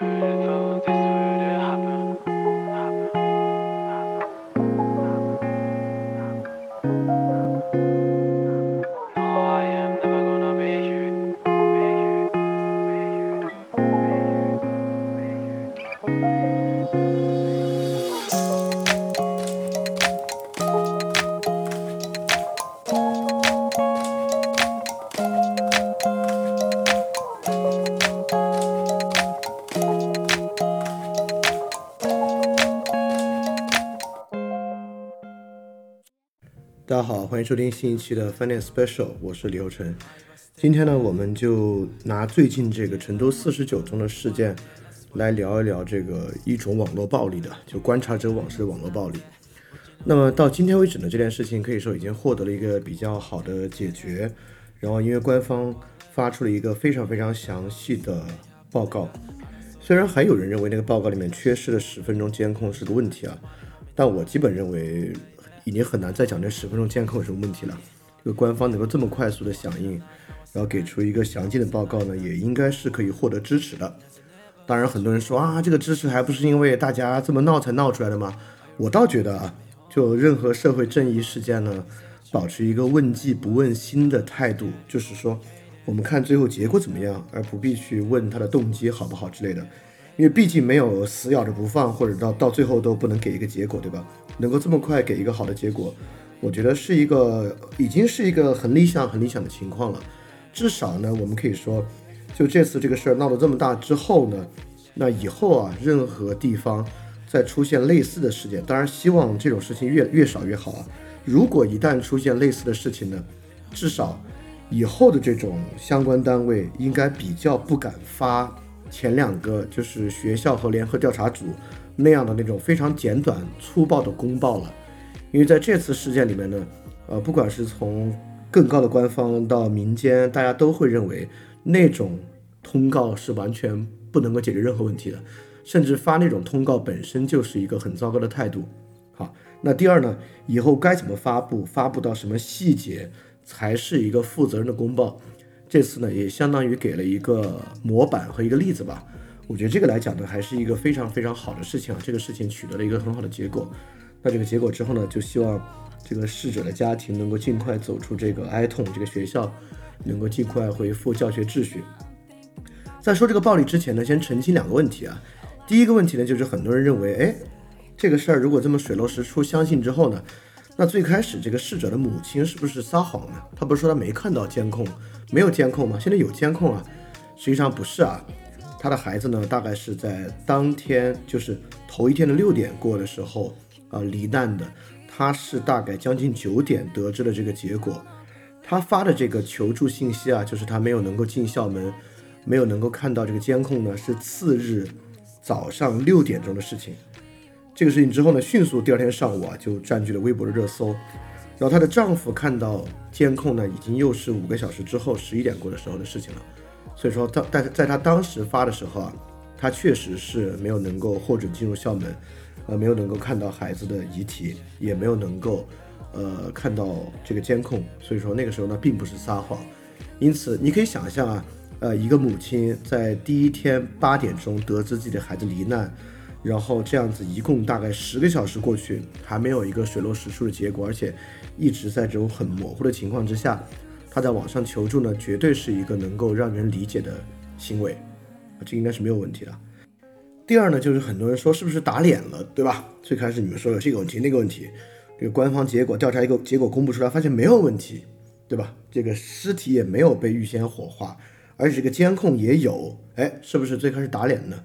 Thank you. 欢迎收听新一期的 Finance Special，我是李厚成。今天呢，我们就拿最近这个成都四十九中的事件来聊一聊这个一种网络暴力的，就观察者网式的网络暴力。那么到今天为止呢，这件事情可以说已经获得了一个比较好的解决。然后因为官方发出了一个非常非常详细的报告，虽然还有人认为那个报告里面缺失了十分钟监控是个问题啊，但我基本认为已经很难再讲这十分钟监控有什么问题了。这个官方能够这么快速的响应，然后给出一个详尽的报告呢，也应该是可以获得支持的。当然，很多人说啊，这个支持还不是因为大家这么闹才闹出来的吗？我倒觉得啊，就任何社会正义事件呢，保持一个问迹不问心的态度，就是说，我们看最后结果怎么样，而不必去问他的动机好不好之类的。因为毕竟没有死咬着不放，或者到到最后都不能给一个结果，对吧？能够这么快给一个好的结果，我觉得是一个已经是一个很理想、很理想的情况了。至少呢，我们可以说，就这次这个事儿闹得这么大之后呢，那以后啊，任何地方再出现类似的事件，当然希望这种事情越越少越好啊。如果一旦出现类似的事情呢，至少以后的这种相关单位应该比较不敢发前两个就是学校和联合调查组那样的那种非常简短粗暴的公报了，因为在这次事件里面呢，呃，不管是从更高的官方到民间，大家都会认为那种通告是完全不能够解决任何问题的，甚至发那种通告本身就是一个很糟糕的态度。好，那第二呢，以后该怎么发布，发布到什么细节才是一个负责任的公报？这次呢，也相当于给了一个模板和一个例子吧。我觉得这个来讲呢，还是一个非常非常好的事情啊。这个事情取得了一个很好的结果。那这个结果之后呢，就希望这个逝者的家庭能够尽快走出这个哀痛，这个学校能够尽快恢复教学秩序。在说这个暴力之前呢，先澄清两个问题啊。第一个问题呢，就是很多人认为，哎，这个事儿如果这么水落石出，相信之后呢，那最开始这个逝者的母亲是不是撒谎呢？他不是说他没看到监控，没有监控吗？现在有监控啊。实际上不是啊，他的孩子呢，大概是在当天，就是头一天的六点过的时候啊、罹难的。他是大概将近九点得知了这个结果。他发的这个求助信息啊，就是他没有能够进校门，没有能够看到这个监控呢，是次日早上六点钟的事情。这个事情之后呢，迅速第二天上午啊就占据了微博的热搜。然后她的丈夫看到监控呢，已经又是五个小时之后十一点过的时候的事情了。所以说，当但是在他当时发的时候啊，他确实是没有能够获准进入校门，呃，没有能够看到孩子的遗体，也没有能够呃看到这个监控。所以说那个时候呢，并不是撒谎。因此，你可以想象啊，呃，一个母亲在第一天八点钟得知自己的孩子罹难，然后这样子一共大概十个小时过去，还没有一个水落石出的结果，而且一直在这种很模糊的情况之下，他在网上求助呢，绝对是一个能够让人理解的行为，这应该是没有问题的。第二呢，就是很多人说是不是打脸了，对吧？最开始你们说有这个问题那个问题，这个官方结果调查一个结果公布出来，发现没有问题，对吧？这个尸体也没有被预先火化，而且这个监控也有，哎，是不是最开始打脸呢？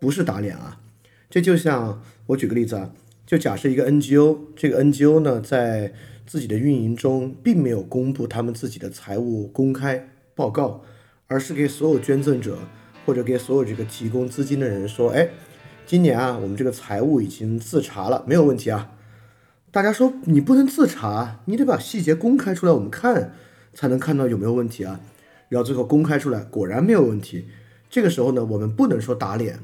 不是打脸啊，这就像我举个例子啊，就假设一个 NGO，这个 NGO 呢在自己的运营中并没有公布他们自己的财务公开报告，而是给所有捐赠者或者给所有这个提供资金的人说，哎，今年啊我们这个财务已经自查了，没有问题啊。大家说你不能自查，你得把细节公开出来，我们看才能看到有没有问题啊。然后最后公开出来，果然没有问题。这个时候呢，我们不能说打脸，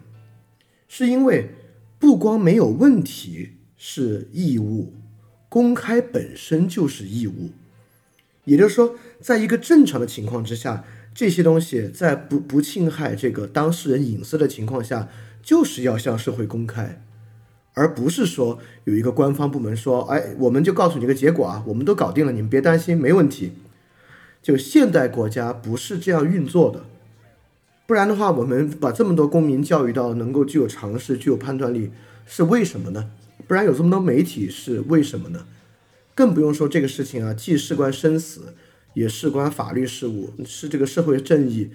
是因为不光没有问题是义务，公开本身就是义务。也就是说，在一个正常的情况之下，这些东西在不不侵害这个当事人隐私的情况下，就是要向社会公开，而不是说有一个官方部门说，哎，我们就告诉你个结果啊，我们都搞定了，你们别担心，没问题。就现代国家不是这样运作的，不然的话，我们把这么多公民教育到能够具有常识、具有判断力，是为什么呢？不然有这么多媒体是为什么呢？更不用说这个事情啊，既事关生死。也事关法律事务，是这个社会正义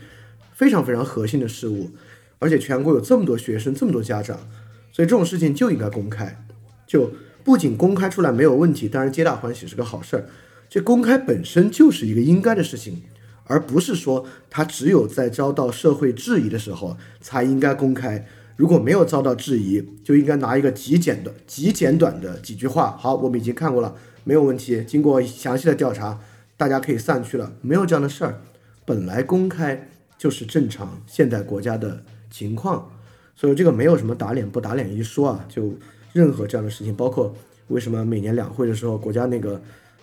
非常非常核心的事务，而且全国有这么多学生，这么多家长，所以这种事情就应该公开。就不仅公开出来没有问题，当然皆大欢喜是个好事儿。这公开本身就是一个应该的事情，而不是说他只有在遭到社会质疑的时候才应该公开。如果没有遭到质疑，就应该拿一个极简的、极简短的几句话。好，我们已经看过了，没有问题。经过详细的调查。大家可以散去了，没有这样的事儿。本来公开就是正常现代国家的情况，所以这个没有什么打脸不打脸一说啊。就任何这样的事情，包括为什么每年两会的时候，国家那个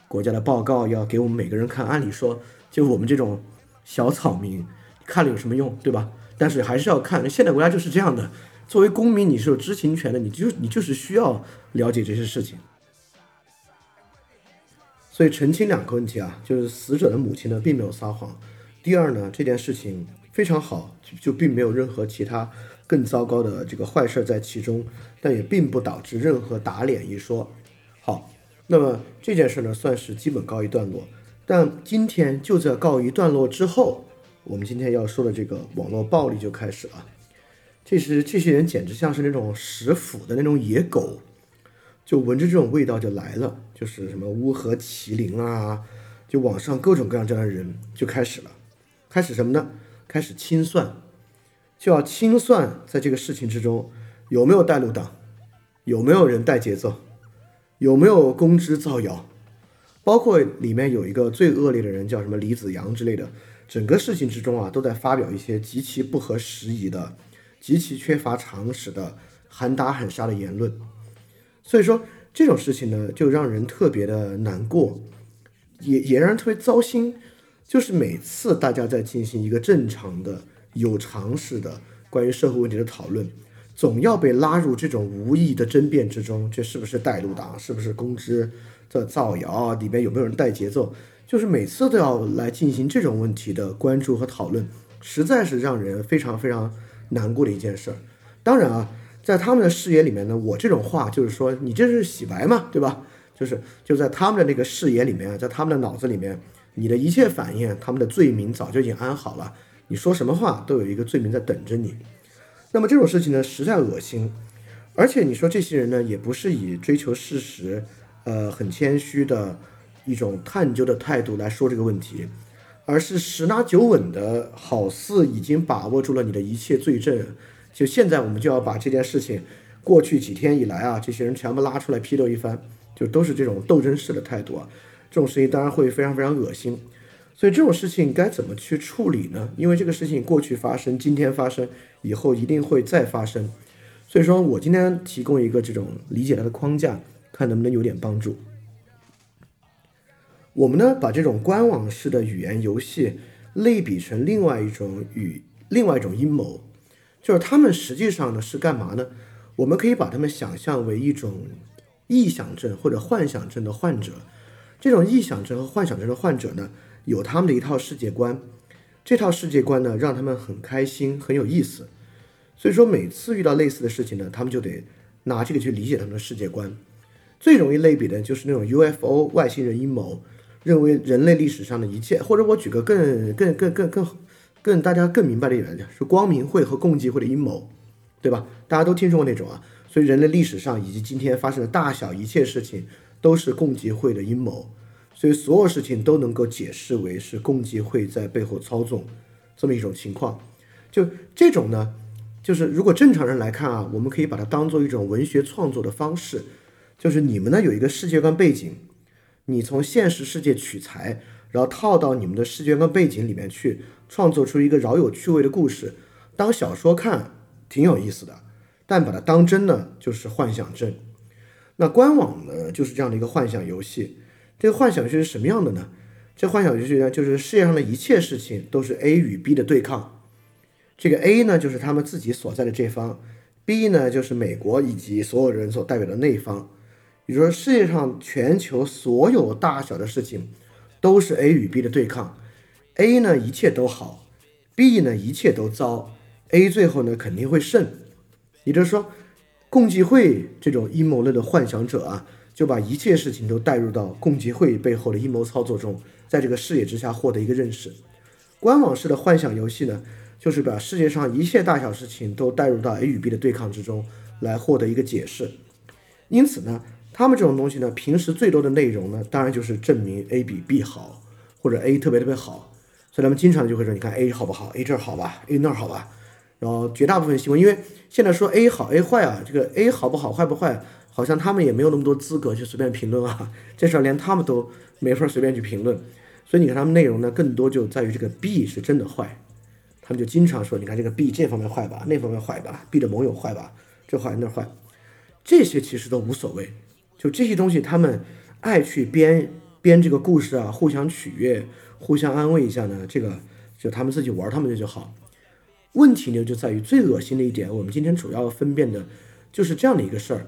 国家的报告要给我们每个人看，按理说就我们这种小草民看了有什么用，对吧？但是还是要看。现代国家就是这样的，作为公民你是有知情权的，你就你就是需要了解这些事情。所以澄清两个问题啊，就是死者的母亲呢并没有撒谎。第二呢，这件事情非常好，就并没有任何其他更糟糕的这个坏事儿在其中，但也并不导致任何打脸一说。好，那么这件事呢算是基本告一段落。但今天就在告一段落之后，我们今天要说的这个网络暴力就开始了。这是这些人简直像是那种食腐的那种野狗。就闻着这种味道就来了，就是什么乌合麒麟啊，就网上各种各样这样的人就开始了，开始什么呢？开始清算，就要清算在这个事情之中有没有带路党，有没有人带节奏，有没有公知造谣，包括里面有一个最恶劣的人叫什么李子阳之类的，整个事情之中啊都在发表一些极其不合时宜的、极其缺乏常识的喊打喊杀的言论。所以说这种事情呢，就让人特别的难过，也也让人特别糟心。就是每次大家在进行一个正常的、有常识的关于社会问题的讨论，总要被拉入这种无意义的争辩之中。这是不是带路党？是不是公知的造谣？里边有没有人带节奏？就是每次都要来进行这种问题的关注和讨论，实在是让人非常非常难过的一件事儿。当然啊。在他们的视野里面呢，我这种话就是说，你这是洗白嘛，对吧？就是就在他们的那个视野里面，在他们的脑子里面，你的一切反应，他们的罪名早就已经安好了。你说什么话都有一个罪名在等着你。那么这种事情呢，实在恶心。而且你说这些人呢，也不是以追求事实，呃，很谦虚的一种探究的态度来说这个问题，而是十拿九稳的，好似已经把握住了你的一切罪证。就现在，我们就要把这件事情，过去几天以来啊，这些人全部拉出来批斗一番，就都是这种斗争式的态度啊。这种事情当然会非常非常恶心，所以这种事情该怎么去处理呢？因为这个事情过去发生，今天发生，以后一定会再发生。所以说我今天提供一个这种理解它的框架，看能不能有点帮助。我们呢，把这种官网式的语言游戏类比成另外一种语，另外一种阴谋。就是他们实际上呢是干嘛呢？我们可以把他们想象为一种臆想症或者幻想症的患者。这种臆想症和幻想症的患者呢，有他们的一套世界观。这套世界观呢，让他们很开心，很有意思。所以说，每次遇到类似的事情呢，他们就得拿这个去理解他们的世界观。最容易类比的就是那种 UFO 外星人阴谋，认为人类历史上的一切，或者我举个更更更更更。更大家更明白的一点是光明会和共济会的阴谋，对吧？大家都听说过那种啊，所以人类历史上以及今天发生的大小一切事情都是共济会的阴谋，所以所有事情都能够解释为是共济会在背后操纵这么一种情况。就这种呢，就是如果正常人来看啊，我们可以把它当做一种文学创作的方式，就是你们呢有一个世界观背景，你从现实世界取材，然后套到你们的世界观背景里面去。创作出一个饶有趣味的故事，当小说看挺有意思的，但把它当真呢，就是幻想症。那官网呢，就是这样的一个幻想游戏。这个幻想游戏是什么样的呢？这幻想游戏呢，就是世界上的一切事情都是 A 与 B 的对抗。这个 A 呢，就是他们自己所在的这方；B 呢，就是美国以及所有人所代表的那一方。比如说，世界上全球所有大小的事情都是 A 与 B 的对抗。A 呢，一切都好；B 呢，一切都糟。A 最后呢，肯定会胜。也就是说，共济会这种阴谋论的幻想者啊，就把一切事情都带入到共济会背后的阴谋操作中，在这个视野之下获得一个认识。官网式的幻想游戏呢，就是把世界上一切大小事情都带入到 A 与 B 的对抗之中，来获得一个解释。因此呢，他们这种东西呢，平时最多的内容呢，当然就是证明 A 比 B 好，或者 A 特别特别好。所以他们经常就会说：“你看 A 好不好？A 这儿好吧？A 那儿好吧？”然后绝大部分新闻，因为现在说 A 好 A 坏啊，这个 A 好不好坏不坏，好像他们也没有那么多资格去随便评论啊。这事儿连他们都没法随便去评论。所以你看他们内容呢，更多就在于这个 B 是真的坏，他们就经常说：“你看这个 B 这方面坏吧，那方面坏吧，B 的盟友坏吧，这坏那坏。”这些其实都无所谓，就这些东西他们爱去编编这个故事啊，互相取悦、互相安慰一下呢，这个就他们自己玩他们的就好。问题呢就在于最恶心的一点，我们今天主要分辨的就是这样的一个事儿。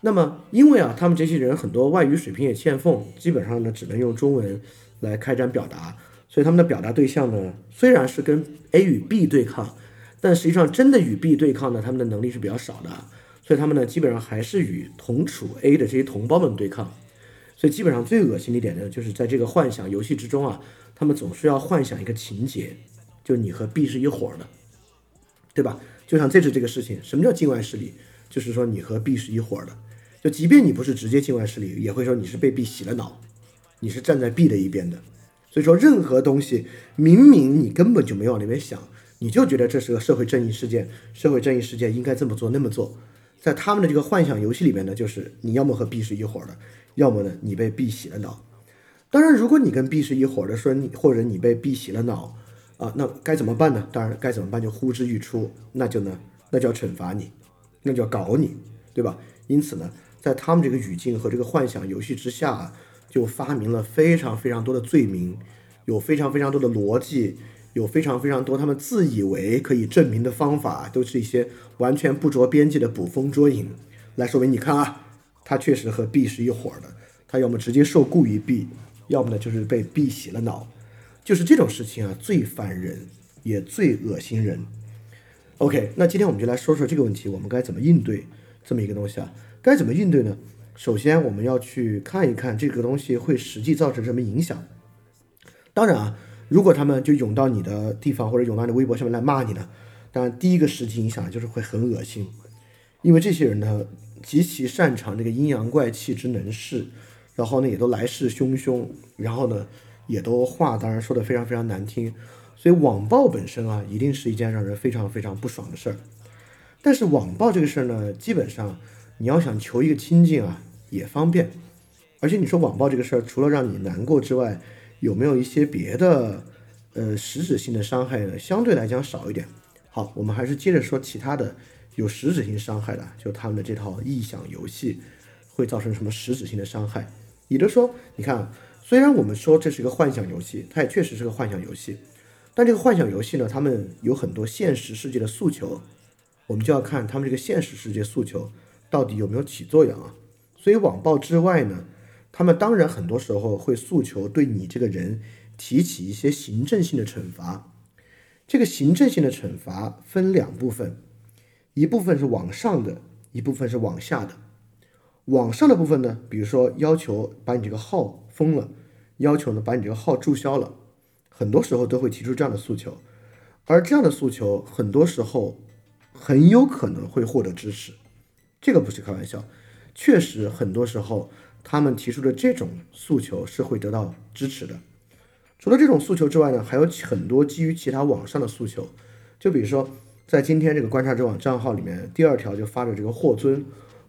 那么，因为啊，他们这些人很多外语水平也欠奉，基本上呢只能用中文来开展表达，所以他们的表达对象呢虽然是跟 A 与 B 对抗，但实际上真的与 B 对抗呢，他们的能力是比较少的，所以他们呢基本上还是与同处 A 的这些同胞们对抗。所以基本上最恶心的一点呢，就是在这个幻想游戏之中啊，他们总是要幻想一个情节，就你和 B 是一伙的。对吧？就像这次这个事情，什么叫境外势力？就是说你和 B 是一伙的，就即便你不是直接境外势力，也会说你是被 B 洗了脑，你是站在 B 的一边的。所以说，任何东西明明你根本就没往那边想，你就觉得这是个社会正义事件，社会正义事件应该这么做那么做，在他们的这个幻想游戏里面呢，就是你要么和 B 是一伙的，要么呢你被 B 洗了脑。当然，如果你跟 B 是一伙的，说你或者你被 B 洗了脑。啊，那该怎么办呢？当然，该怎么办就呼之欲出，那就呢，那就要惩罚你，那就要搞你，对吧？因此呢，在他们这个语境和这个幻想游戏之下，就发明了非常非常多的罪名，有非常非常多的逻辑，有非常非常多他们自以为可以证明的方法，都是一些完全不着边际的捕风捉影，来说明你看啊，他确实和 B 是一伙的，他要么直接受雇于 B，要么呢就是被 B 洗了脑。就是这种事情啊，最烦人，也最恶心人。OK，那今天我们就来说说这个问题，我们该怎么应对这么一个东西啊？该怎么应对呢？首先，我们要去看一看这个东西会实际造成什么影响。当然啊，如果他们就涌到你的地方或者涌到你微博上面来骂你呢，当然第一个实际影响就是会很恶心，因为这些人呢极其擅长这个阴阳怪气之能事，然后呢也都来势汹汹，然后呢。也都话当然说的非常非常难听，所以网暴本身啊，一定是一件让人非常非常不爽的事儿。但是网暴这个事儿呢，基本上你要想求一个清净啊，也方便。而且你说网暴这个事儿，除了让你难过之外，有没有一些别的呃实质性的伤害呢？相对来讲少一点。好，我们还是接着说其他的有实质性伤害的，就他们的这套臆想游戏会造成什么实质性的伤害？也就是说，你看。虽然我们说这是一个幻想游戏，它也确实是个幻想游戏，但这个幻想游戏呢，他们有很多现实世界的诉求，我们就要看他们这个现实世界诉求到底有没有起作用啊。所以网暴之外呢，他们当然很多时候会诉求对你这个人提起一些行政性的惩罚。这个行政性的惩罚分两部分，一部分是往上的，一部分是往下的。往上的部分呢，比如说要求把你这个号封了。要求呢，把你这个号注销了，很多时候都会提出这样的诉求，而这样的诉求很多时候很有可能会获得支持，这个不是开玩笑，确实很多时候他们提出的这种诉求是会得到支持的。除了这种诉求之外呢，还有很多基于其他网上的诉求，就比如说在今天这个观察者网账号里面，第二条就发着这个霍尊，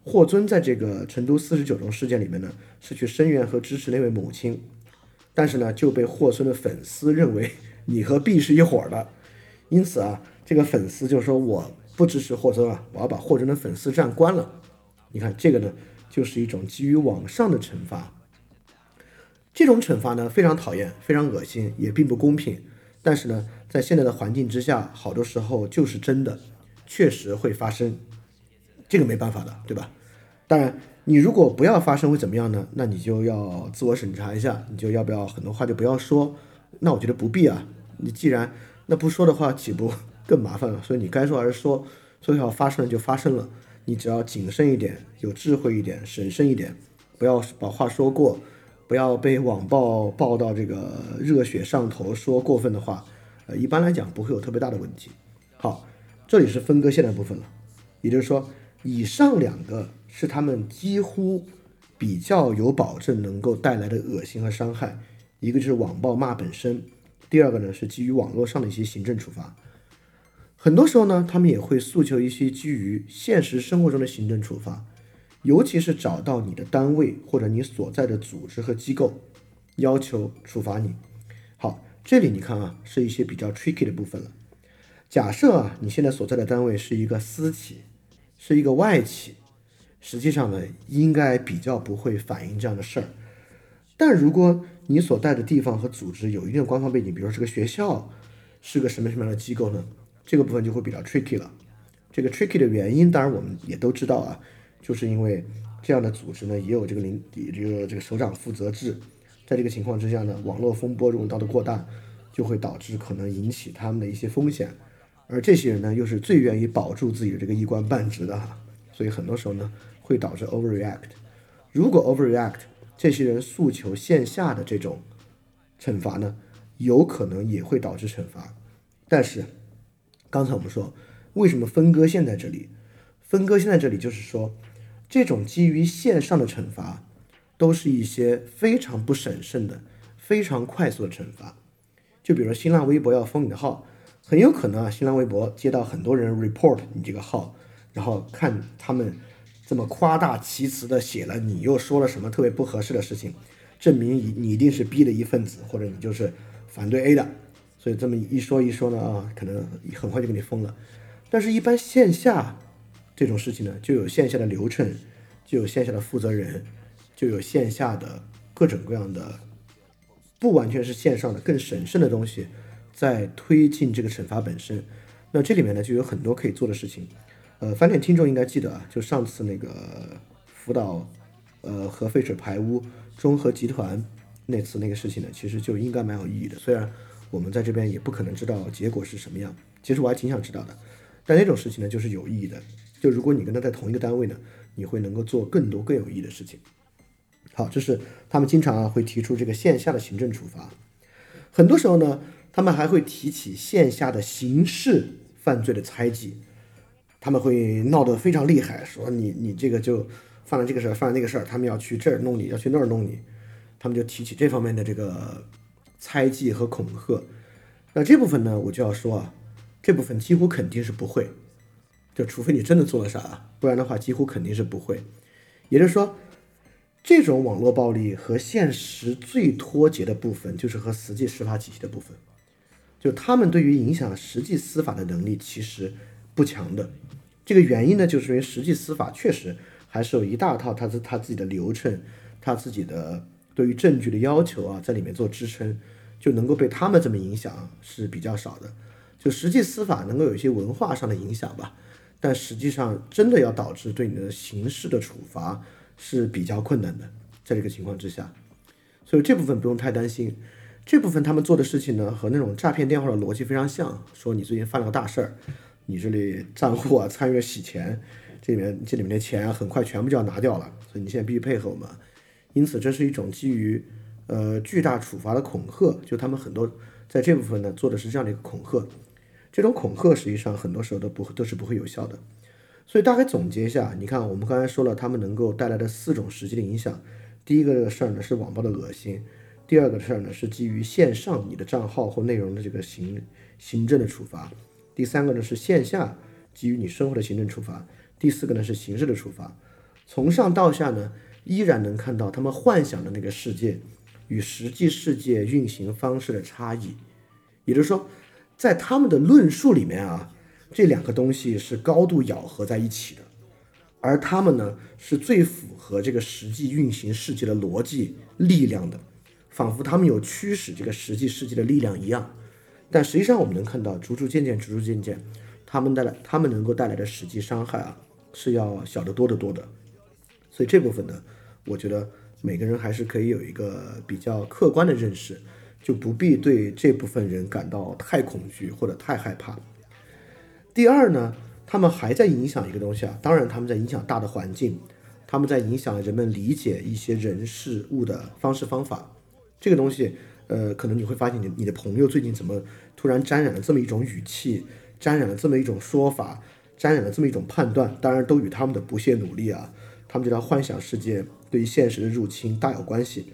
霍尊在这个成都四十九中事件里面呢，是去声援和支持那位母亲。但是呢，就被霍尊的粉丝认为你和 B 是一伙的，因此啊，这个粉丝就说我不支持霍尊啊，我要把霍尊的粉丝站关了。你看这个呢，就是一种基于网上的惩罚。这种惩罚呢非常讨厌，非常恶心，也并不公平。但是呢，在现在的环境之下，好多时候就是真的，确实会发生，这个没办法的，对吧？当然，你如果不要发生会怎么样呢？那你就要自我审查一下，你就要不要很多话就不要说。那我觉得不必啊，你既然那不说的话，岂不更麻烦了？所以你该说还是说，所以要发生就发生了，你只要谨慎一点，有智慧一点，审慎一点，不要把话说过，不要被网暴爆到这个热血上头，说过分的话。呃，一般来讲不会有特别大的问题。好，这里是分割线的部分了，也就是说，以上两个是他们几乎比较有保证能够带来的恶心和伤害，一个就是网暴骂本身，第二个呢是基于网络上的一些行政处罚。很多时候呢，他们也会诉求一些基于现实生活中的行政处罚，尤其是找到你的单位或者你所在的组织和机构，要求处罚你。好。这里你看啊，是一些比较 tricky 的部分了。假设啊，你现在所在的单位是一个私企，是一个外企，实际上呢，应该比较不会反映这样的事儿。但如果你所在的地方和组织有一定的官方背景，比如说是个学校，是个什么什么样的机构呢？这个部分就会比较 tricky 了。这个 tricky 的原因，当然我们也都知道啊，就是因为这样的组织呢，也有这个领这个这个首长负责制。在这个情况之下呢，网络风波如果闹得过大，就会导致可能引起他们的一些风险，而这些人呢，又是最愿意保住自己的这个一官半职的哈，所以很多时候呢，会导致 overreact。如果 overreact，这些人诉求线下的这种惩罚呢，有可能也会导致惩罚。但是刚才我们说，为什么分割线在这里？分割线在这里就是说，这种基于线上的惩罚。都是一些非常不审慎的、非常快速的惩罚。就比如说新浪微博要封你的号，很有可能啊，新浪微博接到很多人 report 你这个号，然后看他们这么夸大其词的写了你又说了什么特别不合适的事情，证明你你一定是 B 的一份子，或者你就是反对 A 的。所以这么一说一说呢啊，可能很快就给你封了。但是，一般线下这种事情呢，就有线下的流程，就有线下的负责人。就有线下的各种各样的，不完全是线上的更审慎的东西，在推进这个惩罚本身。那这里面呢，就有很多可以做的事情。呃，翻脸听众应该记得啊，就上次那个福岛呃核废水排污中核集团那次那个事情呢，其实就应该蛮有意义的。虽然我们在这边也不可能知道结果是什么样，其实我还挺想知道的。但那种事情呢，就是有意义的。就如果你跟他在同一个单位呢，你会能够做更多更有意义的事情。好，这是他们经常啊会提出这个线下的行政处罚，很多时候呢，他们还会提起线下的刑事犯罪的猜忌，他们会闹得非常厉害，说你你这个就犯了这个事儿，犯了那个事儿，他们要去这儿弄你，要去那儿弄你，他们就提起这方面的这个猜忌和恐吓。那这部分呢，我就要说啊，这部分几乎肯定是不会，就除非你真的做了啥，不然的话几乎肯定是不会。也就是说。这种网络暴力和现实最脱节的部分，就是和实际司法体系的部分，就他们对于影响实际司法的能力其实不强的。这个原因呢，就是因为实际司法确实还是有一大套他自他自己的流程，他自己的对于证据的要求啊，在里面做支撑，就能够被他们这么影响是比较少的。就实际司法能够有一些文化上的影响吧，但实际上真的要导致对你的刑事的处罚。是比较困难的，在这个情况之下，所以这部分不用太担心。这部分他们做的事情呢，和那种诈骗电话的逻辑非常像，说你最近犯了个大事儿，你这里账户啊参与了洗钱，这里面这里面的钱啊很快全部就要拿掉了，所以你现在必须配合我们。因此，这是一种基于呃巨大处罚的恐吓，就他们很多在这部分呢做的是这样的一个恐吓。这种恐吓实际上很多时候都不都是不会有效的。所以大概总结一下，你看我们刚才说了，他们能够带来的四种实际的影响。第一个事儿呢是网暴的恶心，第二个事儿呢是基于线上你的账号或内容的这个行行政的处罚，第三个呢是线下基于你生活的行政处罚，第四个呢是刑事的处罚。从上到下呢，依然能看到他们幻想的那个世界与实际世界运行方式的差异。也就是说，在他们的论述里面啊。这两个东西是高度咬合在一起的，而他们呢是最符合这个实际运行世界的逻辑力量的，仿佛他们有驱使这个实际世界的力量一样。但实际上，我们能看到，逐逐渐渐，逐逐渐渐，他们带来他们能够带来的实际伤害啊，是要小得多得多的。所以这部分呢，我觉得每个人还是可以有一个比较客观的认识，就不必对这部分人感到太恐惧或者太害怕。第二呢，他们还在影响一个东西啊，当然他们在影响大的环境，他们在影响人们理解一些人事物的方式方法。这个东西，呃，可能你会发现你你的朋友最近怎么突然沾染了这么一种语气，沾染了这么一种说法，沾染了这么一种判断，当然都与他们的不懈努力啊，他们这套幻想世界对于现实的入侵大有关系。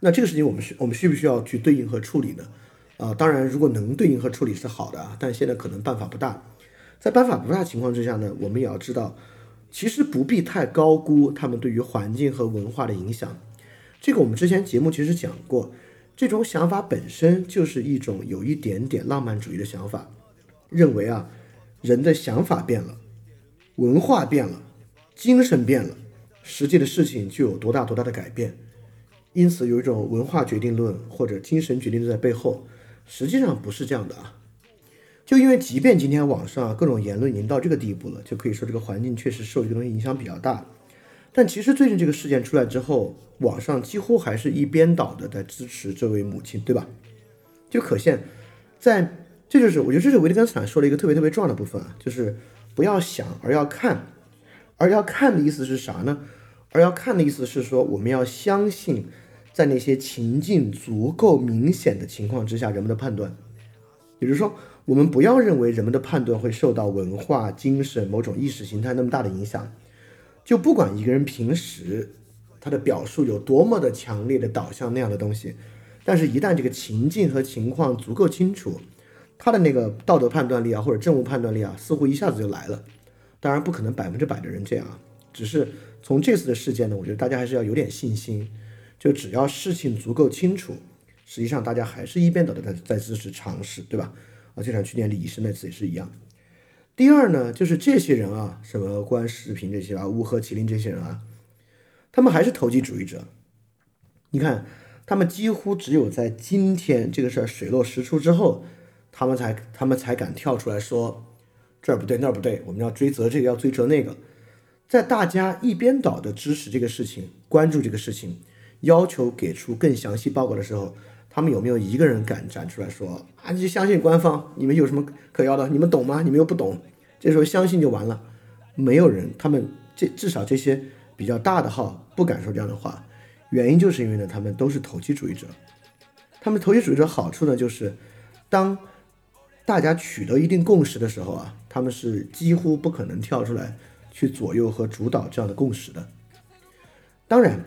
那这个事情我们需我们需不需要去对应和处理呢？啊，当然，如果能对应和处理是好的，但现在可能办法不大。在办法不大情况之下呢，我们也要知道，其实不必太高估他们对于环境和文化的影响。这个我们之前节目其实讲过，这种想法本身就是一种有一点点浪漫主义的想法，认为啊，人的想法变了，文化变了，精神变了，实际的事情就有多大多大的改变。因此，有一种文化决定论或者精神决定论在背后。实际上不是这样的啊，就因为即便今天网上各种言论已经到这个地步了，就可以说这个环境确实受这个东西影响比较大。但其实最近这个事件出来之后，网上几乎还是一边倒的在支持这位母亲，对吧？就可见，在这就是我觉得这是维特根斯坦说了一个特别特别重要的部分啊，就是不要想而要看，而要看的意思是啥呢？而要看的意思是说我们要相信。在那些情境足够明显的情况之下，人们的判断，也就是说，我们不要认为人们的判断会受到文化、精神、某种意识形态那么大的影响。就不管一个人平时他的表述有多么的强烈的导向那样的东西，但是一旦这个情境和情况足够清楚，他的那个道德判断力啊，或者政务判断力啊，似乎一下子就来了。当然不可能百分之百的人这样，只是从这次的事件呢，我觉得大家还是要有点信心。就只要事情足够清楚，实际上大家还是一边倒的在在支持尝试，对吧？啊，就像去年李医生那次也是一样。第二呢，就是这些人啊，什么关视频这些啊，乌合麒麟这些人啊，他们还是投机主义者。你看，他们几乎只有在今天这个事儿水落石出之后，他们才他们才敢跳出来说这儿不对那儿不对，我们要追责这个要追责那个。在大家一边倒的支持这个事情，关注这个事情。要求给出更详细报告的时候，他们有没有一个人敢站出来说啊？你就相信官方？你们有什么可要的？你们懂吗？你们又不懂。这时候相信就完了。没有人，他们这至少这些比较大的号不敢说这样的话。原因就是因为呢，他们都是投机主义者。他们投机主义者好处呢，就是当大家取得一定共识的时候啊，他们是几乎不可能跳出来去左右和主导这样的共识的。当然。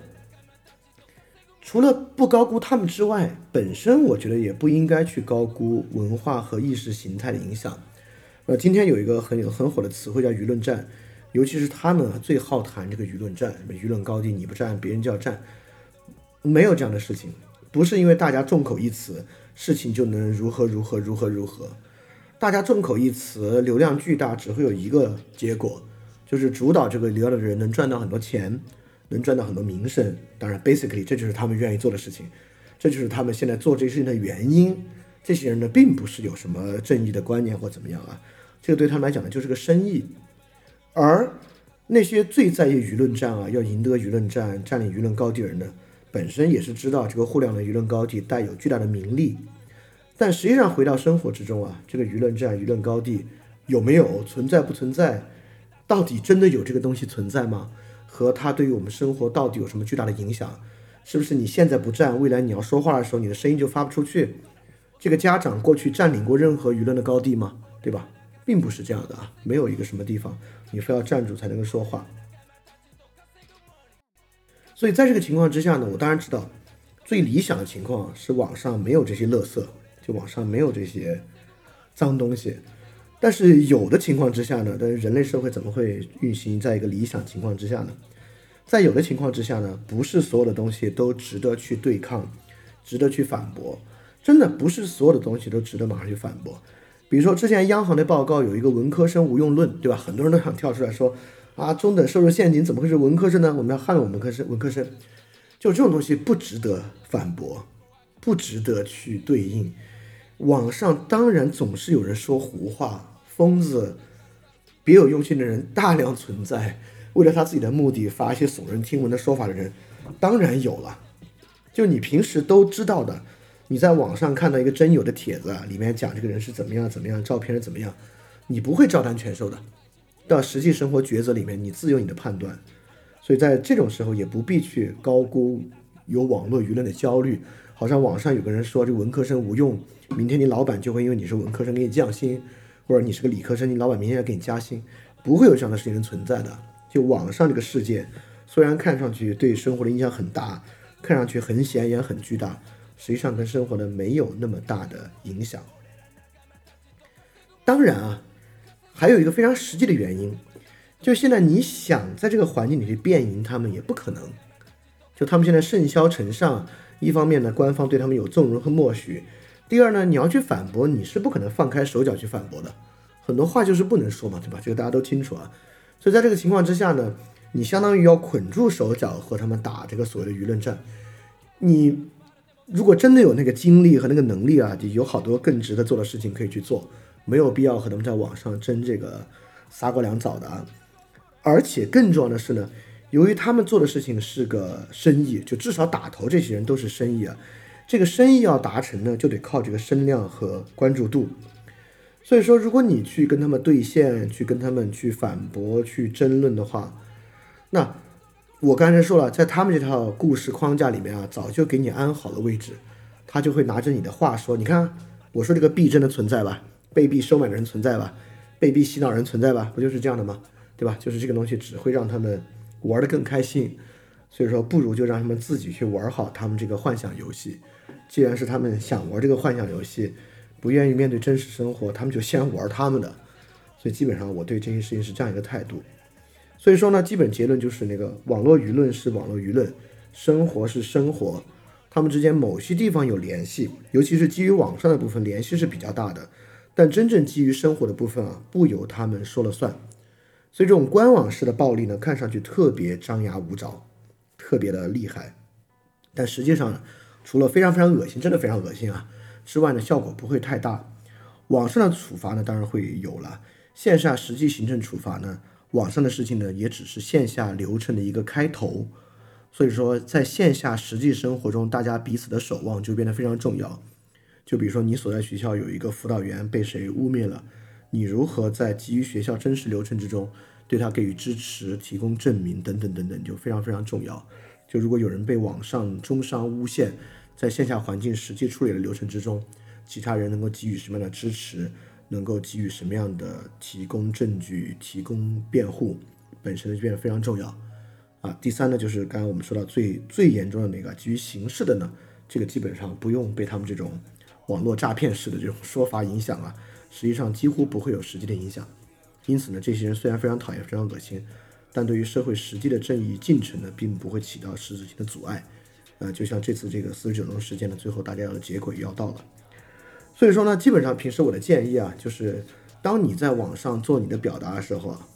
除了不高估他们之外，本身我觉得也不应该去高估文化和意识形态的影响。呃，今天有一个很有很火的词汇叫舆论战，尤其是他们最好谈这个舆论战，什么舆论高地你不占，别人就要占，没有这样的事情，不是因为大家众口一词，事情就能如何如何如何如何。大家众口一词，流量巨大，只会有一个结果，就是主导这个流量的人能赚到很多钱。能赚到很多名声，当然，basically 这就是他们愿意做的事情，这就是他们现在做这些事情的原因。这些人呢，并不是有什么正义的观念或怎么样啊，这个对他们来讲呢，就是个生意。而那些最在意舆论战啊，要赢得舆论战、占领舆论高地的人呢，本身也是知道这个互联网舆论高地带有巨大的名利，但实际上回到生活之中啊，这个舆论战、舆论高地有没有存在不存在？到底真的有这个东西存在吗？和它对于我们生活到底有什么巨大的影响？是不是你现在不站，未来你要说话的时候，你的声音就发不出去？这个家长过去占领过任何舆论的高地吗？对吧？并不是这样的啊，没有一个什么地方你非要站住才能够说话。所以在这个情况之下呢，我当然知道，最理想的情况是网上没有这些垃圾，就网上没有这些脏东西。但是有的情况之下呢，但是人类社会怎么会运行在一个理想情况之下呢？在有的情况之下呢，不是所有的东西都值得去对抗，值得去反驳。真的不是所有的东西都值得马上去反驳。比如说之前央行的报告有一个文科生无用论，对吧？很多人都想跳出来说啊，中等收入陷阱怎么会是文科生呢？我们要捍卫文科生。文科生就这种东西不值得反驳，不值得去对应。网上当然总是有人说胡话，疯子、别有用心的人大量存在，为了他自己的目的发一些耸人听闻的说法的人，当然有了。就你平时都知道的，你在网上看到一个真有的帖子，里面讲这个人是怎么样怎么样，照片是怎么样，你不会照单全收的。到实际生活抉择里面，你自有你的判断。所以在这种时候，也不必去高估有网络舆论的焦虑，好像网上有个人说这文科生无用，明天你老板就会因为你是文科生给你降薪，或者你是个理科生，你老板明天要给你加薪，不会有这样的事情存在的。就网上这个世界，虽然看上去对生活的影响很大，看上去很显眼很巨大，实际上跟生活呢没有那么大的影响。当然啊，还有一个非常实际的原因。就现在，你想在这个环境里去变赢他们也不可能。就他们现在盛嚣尘上，一方面呢，官方对他们有纵容和默许；第二呢，你要去反驳，你是不可能放开手脚去反驳的。很多话就是不能说嘛，对吧？这个大家都清楚啊。所以在这个情况之下呢，你相当于要捆住手脚和他们打这个所谓的舆论战。你如果真的有那个精力和那个能力啊，就有好多更值得做的事情可以去做，没有必要和他们在网上争这个撒狗粮枣的啊。而且更重要的是呢，由于他们做的事情是个生意，就至少打头这些人都是生意啊。这个生意要达成呢，就得靠这个声量和关注度。所以说，如果你去跟他们对线，去跟他们去反驳、去争论的话，那我刚才说了，在他们这套故事框架里面啊，早就给你安好了位置，他就会拿着你的话说：“你看，我说这个币真的存在吧？被币收买的人存在吧？被币洗脑人存在吧？不就是这样的吗？”对吧？就是这个东西只会让他们玩得更开心，所以说不如就让他们自己去玩好他们这个幻想游戏。既然是他们想玩这个幻想游戏，不愿意面对真实生活，他们就先玩他们的。所以基本上我对这些事情是这样一个态度。所以说呢，基本结论就是那个网络舆论是网络舆论，生活是生活，他们之间某些地方有联系，尤其是基于网上的部分联系是比较大的，但真正基于生活的部分啊，不由他们说了算。所以这种官网式的暴力呢，看上去特别张牙舞爪，特别的厉害，但实际上，除了非常非常恶心，真的非常恶心啊之外呢，效果不会太大。网上的处罚呢，当然会有了，线下实际行政处罚呢，网上的事情呢，也只是线下流程的一个开头。所以说，在线下实际生活中，大家彼此的守望就变得非常重要。就比如说，你所在学校有一个辅导员被谁污蔑了。你如何在基于学校真实流程之中对他给予支持、提供证明等等等等，就非常非常重要。就如果有人被网上中伤诬陷，在线下环境实际处理的流程之中，其他人能够给予什么样的支持，能够给予什么样的提供证据、提供辩护，本身就变得非常重要。啊，第三呢，就是刚刚我们说到最最严重的那个基于形式的呢，这个基本上不用被他们这种网络诈骗式的这种说法影响啊。实际上几乎不会有实际的影响，因此呢，这些人虽然非常讨厌、非常恶心，但对于社会实际的正义进程呢，并不会起到实质性的阻碍。呃，就像这次这个四十九中事件的最后，大家要的结果也要到了。所以说呢，基本上平时我的建议啊，就是当你在网上做你的表达的时候啊，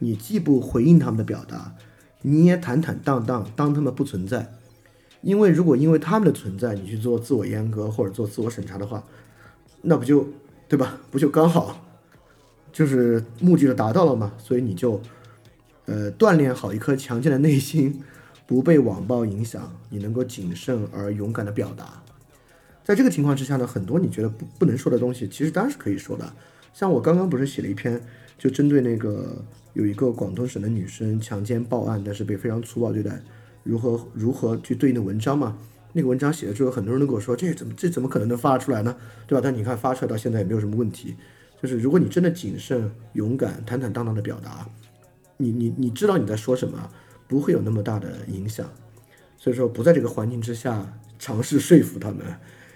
你既不回应他们的表达，你也坦坦荡荡当他们不存在。因为如果因为他们的存在，你去做自我阉割或者做自我审查的话，那不就？对吧？不就刚好，就是目的就达到了嘛。所以你就，呃，锻炼好一颗强健的内心，不被网暴影响，你能够谨慎而勇敢的表达。在这个情况之下呢，很多你觉得不不能说的东西，其实当然是可以说的。像我刚刚不是写了一篇，就针对那个有一个广东省的女生强奸报案，但是被非常粗暴对待，如何如何去对应的文章嘛。那个文章写了之后，很多人都跟我说：“这怎么这怎么可能能发出来呢？对吧？”但你看发出来到现在也没有什么问题。就是如果你真的谨慎、勇敢、坦坦荡荡的表达，你你你知道你在说什么，不会有那么大的影响。所以说，不在这个环境之下尝试说服他们，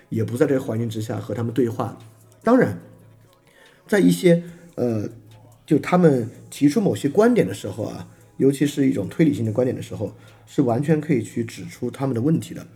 也不在这个环境之下和他们对话。当然，在一些呃，就他们提出某些观点的时候啊，尤其是一种推理性的观点的时候，是完全可以去指出他们的问题的。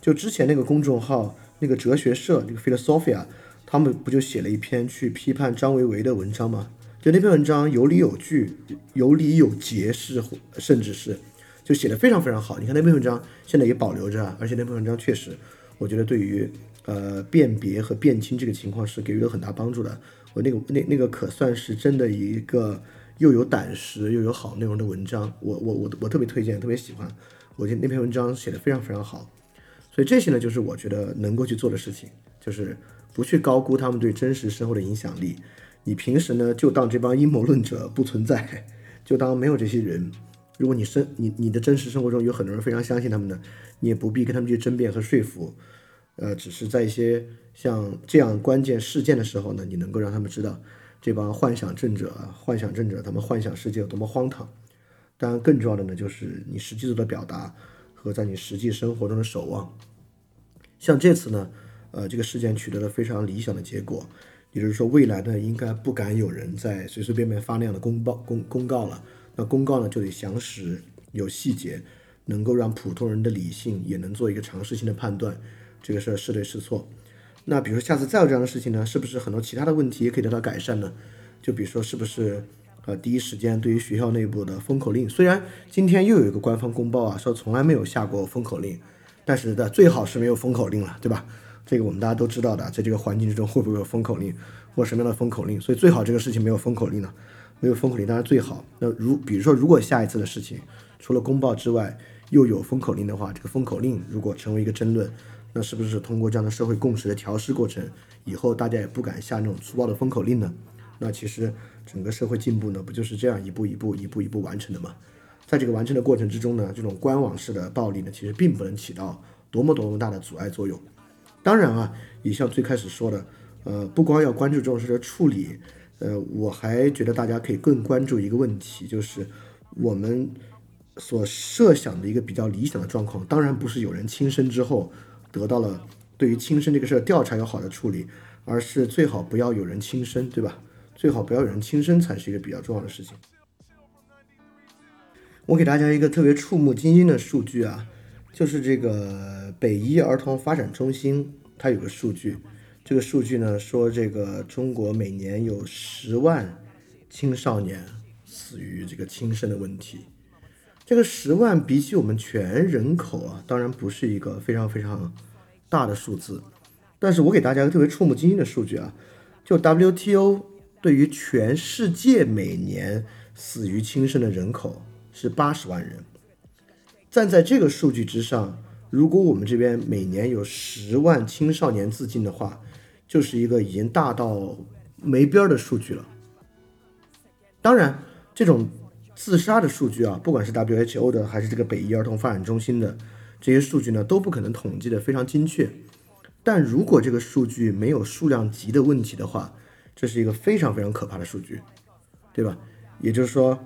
就之前那个公众号，那个哲学社，那个 Philosophia，他们不就写了一篇去批判张维维的文章吗？就那篇文章有理有据，有理有节，是甚至是，就写的非常非常好。你看那篇文章现在也保留着，而且那篇文章确实，我觉得对于呃辨别和辨清这个情况是给予了很大帮助的。我那个那那个可算是真的一个又有胆识又有好内容的文章，我我我我特别推荐，特别喜欢。我觉得那篇文章写的非常非常好，所以这些呢就是我觉得能够去做的事情，就是不去高估他们对真实生活的影响力。你平时呢就当这帮阴谋论者不存在，就当没有这些人。如果你生你你的真实生活中有很多人非常相信他们呢，你也不必跟他们去争辩和说服。呃，只是在一些像这样关键事件的时候呢，你能够让他们知道这帮幻想症者、幻想症者他们幻想世界有多么荒唐。当然，更重要的呢，就是你实际做的表达和在你实际生活中的守望。像这次呢，呃，这个事件取得了非常理想的结果，也就是说，未来呢，应该不敢有人再随随便便发那样的公报公公告了。那公告呢，就得详实有细节，能够让普通人的理性也能做一个常识性的判断。这个事儿是对是错，那比如说下次再有这样的事情呢，是不是很多其他的问题也可以得到改善呢？就比如说是不是呃第一时间对于学校内部的封口令，虽然今天又有一个官方公报啊，说从来没有下过封口令，但是的最好是没有封口令了，对吧？这个我们大家都知道的，在这个环境之中会不会有封口令或什么样的封口令？所以最好这个事情没有封口令呢，没有封口令当然最好。那如比如说如果下一次的事情除了公报之外又有封口令的话，这个封口令如果成为一个争论。那是不是通过这样的社会共识的调试过程，以后大家也不敢下那种粗暴的封口令呢？那其实整个社会进步呢，不就是这样一步一步、一步一步完成的吗？在这个完成的过程之中呢，这种官网式的暴力呢，其实并不能起到多么多么大的阻碍作用。当然啊，也像最开始说的，呃，不光要关注这种事的处理，呃，我还觉得大家可以更关注一个问题，就是我们所设想的一个比较理想的状况，当然不是有人轻生之后。得到了对于轻生这个事儿调查有好的处理，而是最好不要有人轻生，对吧？最好不要有人轻生才是一个比较重要的事情。我给大家一个特别触目惊心的数据啊，就是这个北医儿童发展中心它有个数据，这个数据呢说这个中国每年有十万青少年死于这个轻生的问题。这个十万比起我们全人口啊，当然不是一个非常非常大的数字，但是我给大家一个特别触目惊心的数据啊，就 WTO 对于全世界每年死于轻生的人口是八十万人，站在这个数据之上，如果我们这边每年有十万青少年自尽的话，就是一个已经大到没边儿的数据了。当然，这种。自杀的数据啊，不管是 WHO 的还是这个北医儿童发展中心的这些数据呢，都不可能统计的非常精确。但如果这个数据没有数量级的问题的话，这是一个非常非常可怕的数据，对吧？也就是说，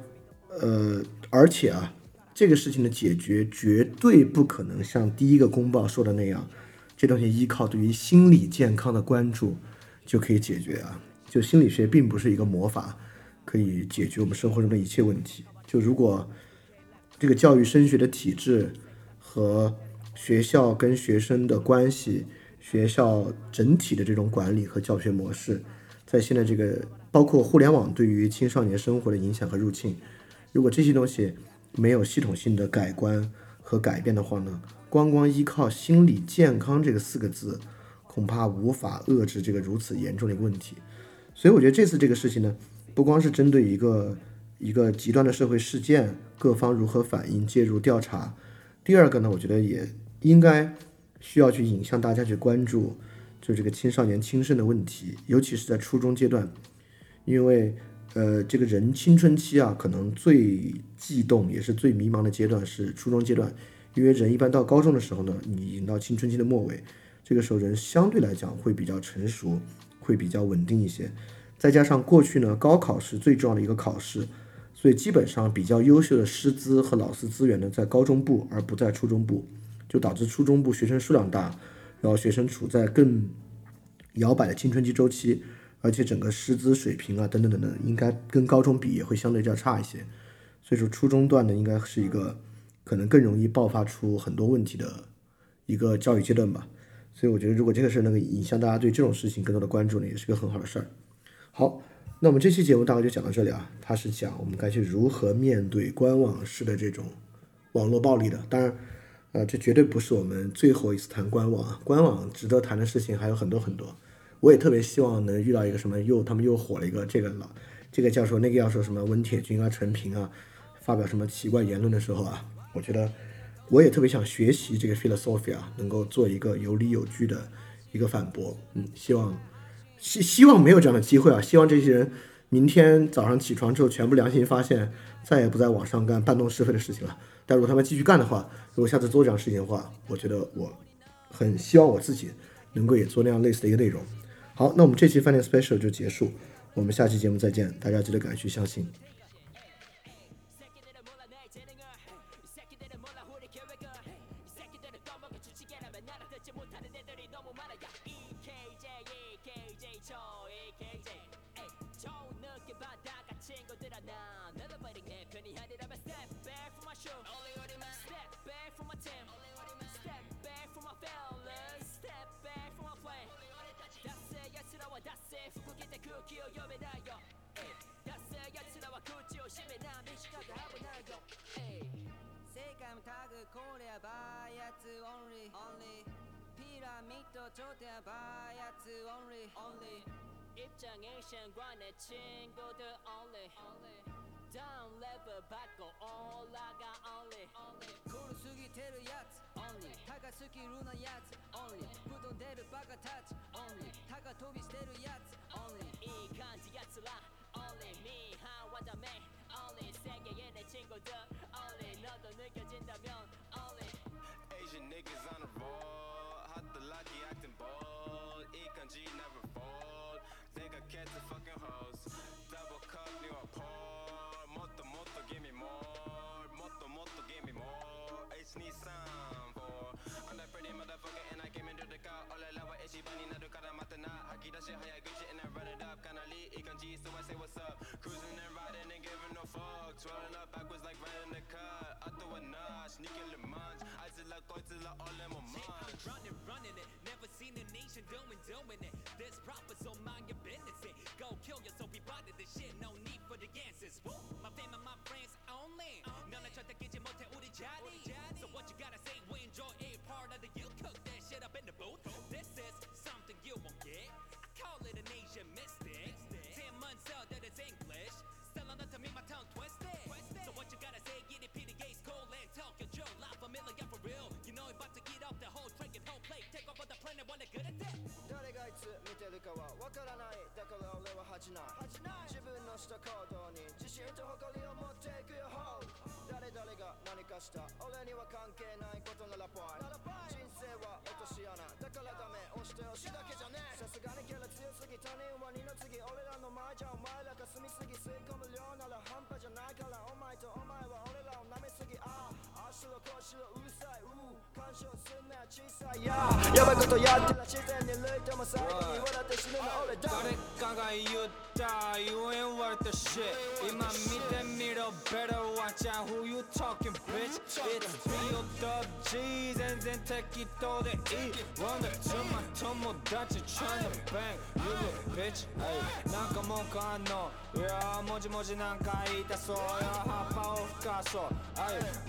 呃，而且啊，这个事情的解决绝对不可能像第一个公报说的那样，这东西依靠对于心理健康的关注就可以解决啊。就心理学并不是一个魔法。可以解决我们生活中的一切问题。就如果这个教育升学的体制和学校跟学生的关系、学校整体的这种管理和教学模式，在现在这个包括互联网对于青少年生活的影响和入侵，如果这些东西没有系统性的改观和改变的话呢，光光依靠心理健康这个四个字，恐怕无法遏制这个如此严重的一个问题。所以我觉得这次这个事情呢。不光是针对一个一个极端的社会事件，各方如何反应、介入调查。第二个呢，我觉得也应该需要去引向大家去关注，就这个青少年轻生的问题，尤其是在初中阶段，因为呃，这个人青春期啊，可能最悸动也是最迷茫的阶段是初中阶段，因为人一般到高中的时候呢，你已经到青春期的末尾，这个时候人相对来讲会比较成熟，会比较稳定一些。再加上过去呢，高考是最重要的一个考试，所以基本上比较优秀的师资和老师资源呢在高中部，而不在初中部，就导致初中部学生数量大，然后学生处在更摇摆的青春期周期，而且整个师资水平啊等等等等，应该跟高中比也会相对较差一些。所以说初中段呢，应该是一个可能更容易爆发出很多问题的一个教育阶段吧。所以我觉得如果这个事儿能够引向大家对这种事情更多的关注呢，也是个很好的事儿。好，那我们这期节目大概就讲到这里啊。它是讲我们该去如何面对官网式的这种网络暴力的。当然，呃，这绝对不是我们最后一次谈官网啊，官网值得谈的事情还有很多很多。我也特别希望能遇到一个什么又他们又火了一个这个老这个教授那个教授什么温铁军啊陈平啊发表什么奇怪言论的时候啊，我觉得我也特别想学习这个 philosophy 啊，能够做一个有理有据的一个反驳。嗯，希望希希望没有这样的机会啊，希望这些人明天早上起床之后全部良心发现，再也不在网上干搬弄是非的事情了。但如果他们继续干的话，如果下次做这样事情的话，我觉得我很希望我自己能够也做那样类似的一个内容。好，那我们这期饭店 special 就结束，我们下期节目再见，大家记得赶去相信。give me more. Motto, motto, give me more. It's Nissan for. I'm that pretty motherfucker, and I came into the car. All I love is she bunny, now do matana. I keep that shit high, I good shit, and I run it up. Kinda lead, Ikanji, so I say what's up. Cruising and riding and giving no fuck. Twirling up backwards like riding the car. I throw a notch, sneaking the munch. I just like go till I all in my mind. Running, running it. Never seen a nation doing, doing it. This proper, so mind your business. It. Go kill yourself, be bothered this shit. No need for the answers. Woo! 너는 절대 끼지 못해 우리 자리. So what you gotta say? We enjoy a part of the you cook that shit up in the booth. This is something you won't get. I call it an Asian mystic. Ten months out that is English. Still on to me, my tongue twisted. So what you gotta say? Get it, PDA, school and talk your Joe. Live familiar for real. You know about to get off the whole track and whole plate. Take over the planet, wanna good at that. 誰がいつ見てるかはわからないだから俺は恥じない自分のした行動に自信と誇り かした。俺には関係ないことならばい人生は落とし穴。だからダメ。押して押しだけじゃねえ。さすがにキャラ強すぎ他人は二の次俺らの前じゃお前らが住みすぎ吸い込む量なら半端じゃないから。お前とお前は俺らを舐めすぎ。あああしろこうしろうるさいう干渉すんなよ小さい。ややばいことやってら自然に類とも最後に笑って死ぬの俺だ。誰かが言った言えんわれた shit 今見てみろ better watch out who you talking bitch It's B.O.W.G 全然適当でいい Wonder to my 友達 tryna bang you little bitch なんか文句あんのいやもじもじなんか言いたそうや葉っぱを吹かそう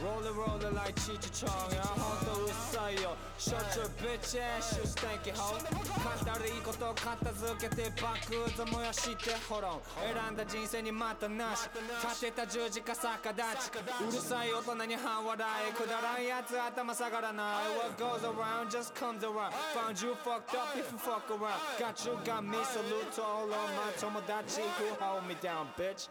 Roll it roll it like チチチョンやほんとうるさいよ Shut your bitch ass you stanky hoe 語りいいこと片付けてバックーズ燃やしてホロン選んだ人生にまたなし立てた十字架逆立ちうるさい大人に半笑いくだらんやつ頭下がらない What goes around just comes around Found you fucked up if you fuck around Got you got me salute all of my 友達 who hold me down bitch